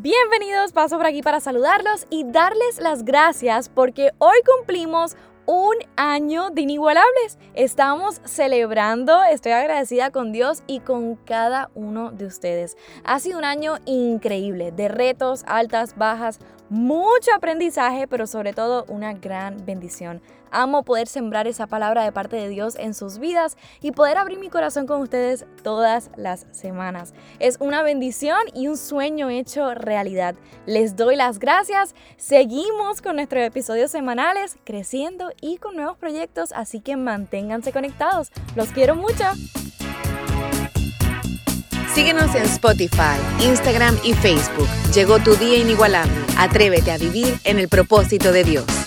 Bienvenidos, paso por aquí para saludarlos y darles las gracias porque hoy cumplimos un año de inigualables. Estamos celebrando, estoy agradecida con Dios y con cada uno de ustedes. Ha sido un año increíble, de retos, altas, bajas, mucho aprendizaje, pero sobre todo una gran bendición. Amo poder sembrar esa palabra de parte de Dios en sus vidas y poder abrir mi corazón con ustedes todas las semanas. Es una bendición y un sueño hecho realidad. Les doy las gracias. Seguimos con nuestros episodios semanales, creciendo y con nuevos proyectos, así que manténganse conectados. Los quiero mucho. Síguenos en Spotify, Instagram y Facebook. Llegó tu día inigualable. Atrévete a vivir en el propósito de Dios.